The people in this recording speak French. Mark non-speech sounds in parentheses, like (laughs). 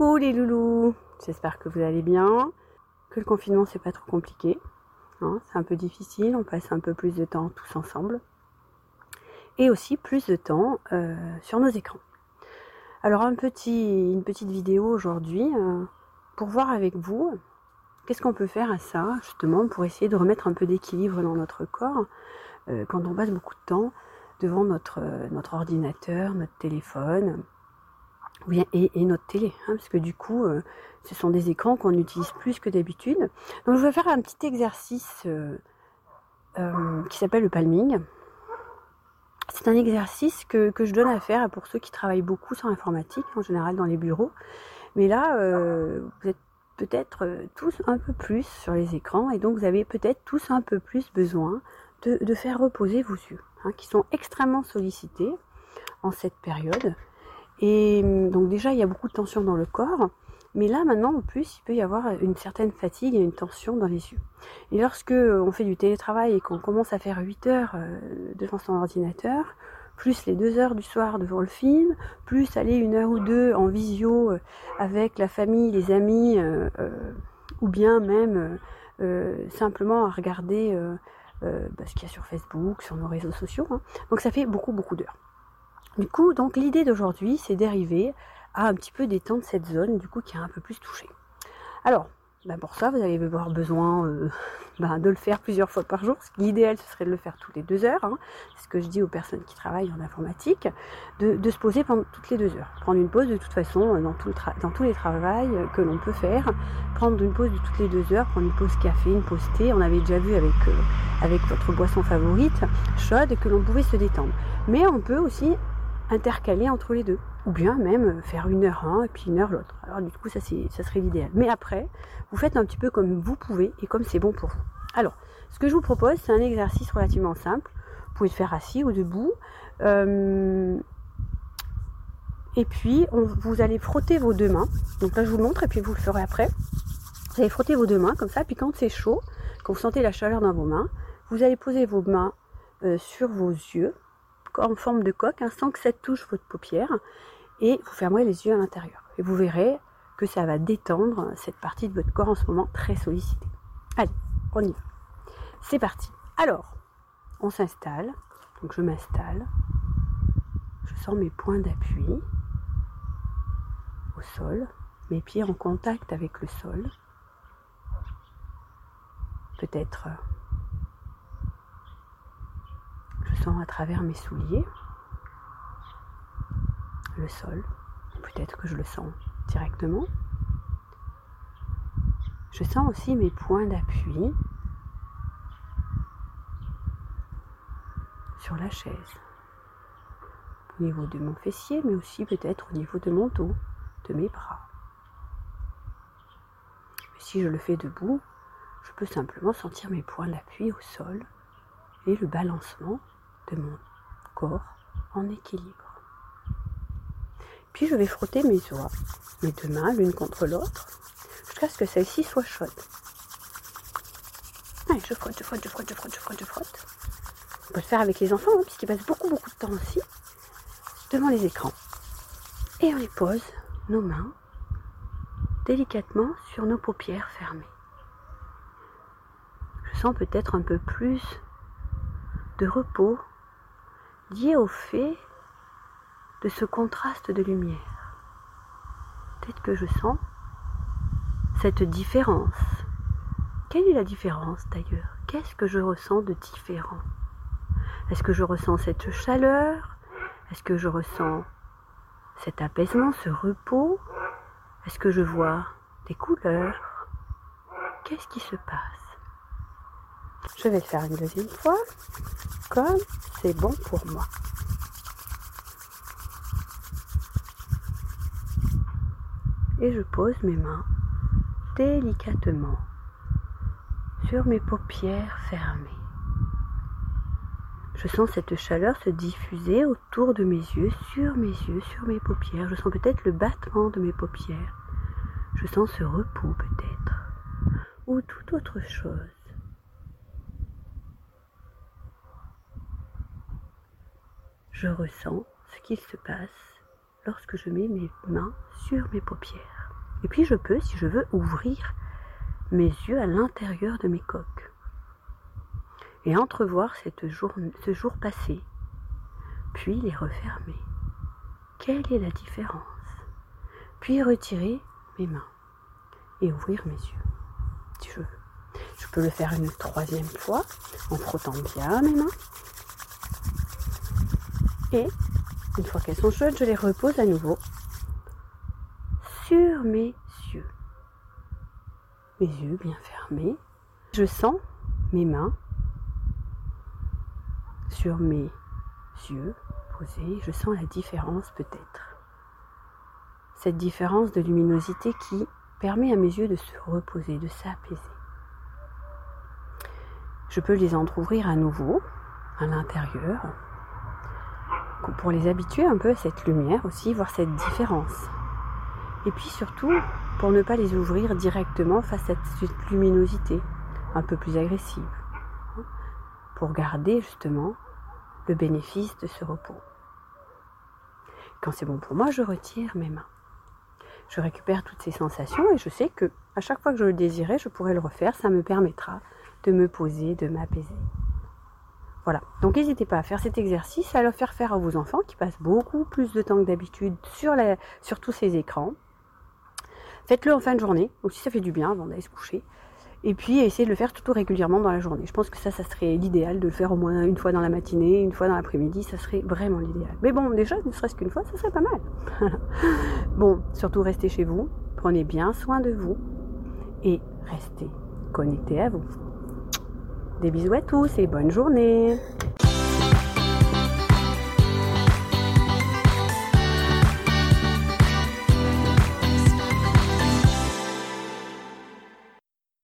Coucou les loulous, j'espère que vous allez bien, que le confinement c'est pas trop compliqué. Hein, c'est un peu difficile, on passe un peu plus de temps tous ensemble. Et aussi plus de temps euh, sur nos écrans. Alors un petit, une petite vidéo aujourd'hui euh, pour voir avec vous qu'est-ce qu'on peut faire à ça, justement, pour essayer de remettre un peu d'équilibre dans notre corps euh, quand on passe beaucoup de temps devant notre, notre ordinateur, notre téléphone, et, notre télé, hein, parce que du coup, euh, ce sont des écrans qu'on utilise plus que d'habitude. Donc je vais faire un petit exercice euh, euh, qui s'appelle le palming. C'est un exercice que, je donne à faire pour ceux qui travaillent beaucoup sur l'informatique, en général dans les bureaux. Mais là, vous êtes peut-être tous un peu plus sur les écrans et donc vous avez peut-être tous un peu plus besoin de, faire reposer vos yeux, hein, qui sont extrêmement sollicités en cette période. Et hum, donc déjà, il y a beaucoup de tension dans le corps. Mais là, maintenant, en plus, il peut y avoir une certaine fatigue et une tension dans les yeux. Et lorsque euh, on fait du télétravail et qu'on commence à faire 8 heures euh, devant son ordinateur, plus les 2 heures du soir devant le film, plus aller une heure ou deux en visio euh, avec la famille, les amis, ou bien même simplement à regarder bah, ce qu'il y a sur Facebook, sur nos réseaux sociaux. Hein. Donc ça fait beaucoup, beaucoup d'heures. Du coup, donc l'idée d'aujourd'hui, c'est d'arriver à un petit peu détendre cette zone, du coup, qui est un peu plus touchée. Alors, ben pour ça, vous allez avoir besoin euh, (laughs) ben de le faire plusieurs fois par jour. L'idéal, ce serait de le faire toutes les deux heures. Hein. C'est ce que je dis aux personnes qui travaillent en informatique, de, se poser pendant toutes les deux heures. Prendre une pause de toute façon euh, dans, tous les travails que l'on peut faire. Prendre une pause de toutes les deux heures, prendre une pause café, une pause thé. On avait déjà vu avec, euh, avec votre boisson favorite, chaude, que l'on pouvait se détendre. Mais on peut aussi intercaler entre les deux. Ou bien même euh, faire une heure un et puis une heure l'autre. Alors du coup ça, ça serait l'idéal. Mais après, vous faites un petit peu comme vous pouvez et comme c'est bon pour vous. Alors, ce que je vous propose, c'est un exercice relativement simple. Vous pouvez le faire assis ou debout. Euh, et puis, vous allez frotter vos deux mains. Donc là, je vous le montre et puis vous le ferez après. Vous allez frotter vos deux mains comme ça. Puis quand c'est chaud, quand vous sentez la chaleur dans vos mains, vous allez poser vos mains euh, sur vos yeux en forme de coque, hein, sans que ça touche votre paupière, et vous fermerez les yeux à l'intérieur. Et vous verrez que ça va détendre cette partie de votre corps en ce moment très sollicitée. Allez, on y va. C'est parti. Alors, on s'installe. Donc je m'installe. Je sens mes points d'appui au sol, mes pieds en contact avec le sol. Peut-être je sens à travers mes souliers le sol. Peut-être que je le sens directement. Je sens aussi mes points d'appui sur la chaise. Au niveau de mon fessier, mais aussi peut-être au niveau de mon dos, de mes bras. si je le fais debout, je peux simplement sentir mes points d'appui au sol et le balancement mon corps en équilibre. Puis je vais frotter mes doigts, mes deux mains l'une contre l'autre, jusqu'à ce que celle-ci soit chaude. Je frotte, je frotte, je frotte, je frotte, je frotte, je frotte. On peut le faire avec les enfants, hein, puisqu'ils passent beaucoup, beaucoup de temps aussi devant les écrans. Et on les pose, nos mains, délicatement sur nos paupières fermées. Je sens peut-être un peu plus de repos lié au fait de ce contraste de lumière. Peut-être que je sens cette différence. Quelle est la différence d'ailleurs? Qu'est-ce que je ressens de différent? Est-ce que je ressens cette chaleur? Est-ce que je ressens cet apaisement, ce repos? Est-ce que je vois des couleurs? Qu'est-ce qui se passe? Je vais faire une deuxième fois, comme c'est bon pour moi. Et je pose mes mains délicatement sur mes paupières fermées. Je sens cette chaleur se diffuser autour de mes yeux, sur mes yeux, sur mes paupières. Je sens peut-être le battement de mes paupières. Je sens ce repos peut-être. Ou toute autre chose. Je ressens ce qu'il se passe lorsque je mets mes mains sur mes paupières. Et puis je peux, si je veux, ouvrir mes yeux à l'intérieur de mes coques et entrevoir ce jour passé, puis les refermer. Quelle est la différence? Puis retirer mes mains et ouvrir mes yeux, si je veux. Je peux le faire une troisième fois en frottant bien mes mains. Et une fois qu'elles sont chaudes, je les repose à nouveau sur mes yeux. Mes yeux bien fermés. Je sens mes mains sur mes yeux posés. Je sens la différence peut-être. Cette différence de luminosité qui permet à mes yeux de se reposer, de s'apaiser. Je peux les entr'ouvrir à nouveau à l'intérieur pour les habituer un peu à cette lumière aussi, voir cette différence. Et puis surtout, pour ne pas les ouvrir directement face à cette luminosité un peu plus agressive. Pour garder justement le bénéfice de ce repos. Quand c'est bon pour moi, je retire mes mains. Je récupère toutes ces sensations et je sais que à chaque fois que je le désirais, je pourrais le refaire. Ça me permettra de me poser, de m'apaiser. Voilà. Donc n'hésitez pas à faire cet exercice, à le faire faire à vos enfants qui passent beaucoup plus de temps que d'habitude sur, tous ces écrans. Faites-le en fin de journée, aussi ça fait du bien avant d'aller se coucher. Et puis essayez de le faire tout régulièrement dans la journée. Je pense que ça, ça serait l'idéal de le faire au moins une fois dans la matinée, une fois dans l'après-midi, ça serait vraiment l'idéal. Mais bon, déjà, ne serait-ce qu'une fois, ça serait pas mal. (laughs) bon, surtout restez chez vous, prenez bien soin de vous et restez connectés à vous. Des bisous à tous et bonne journée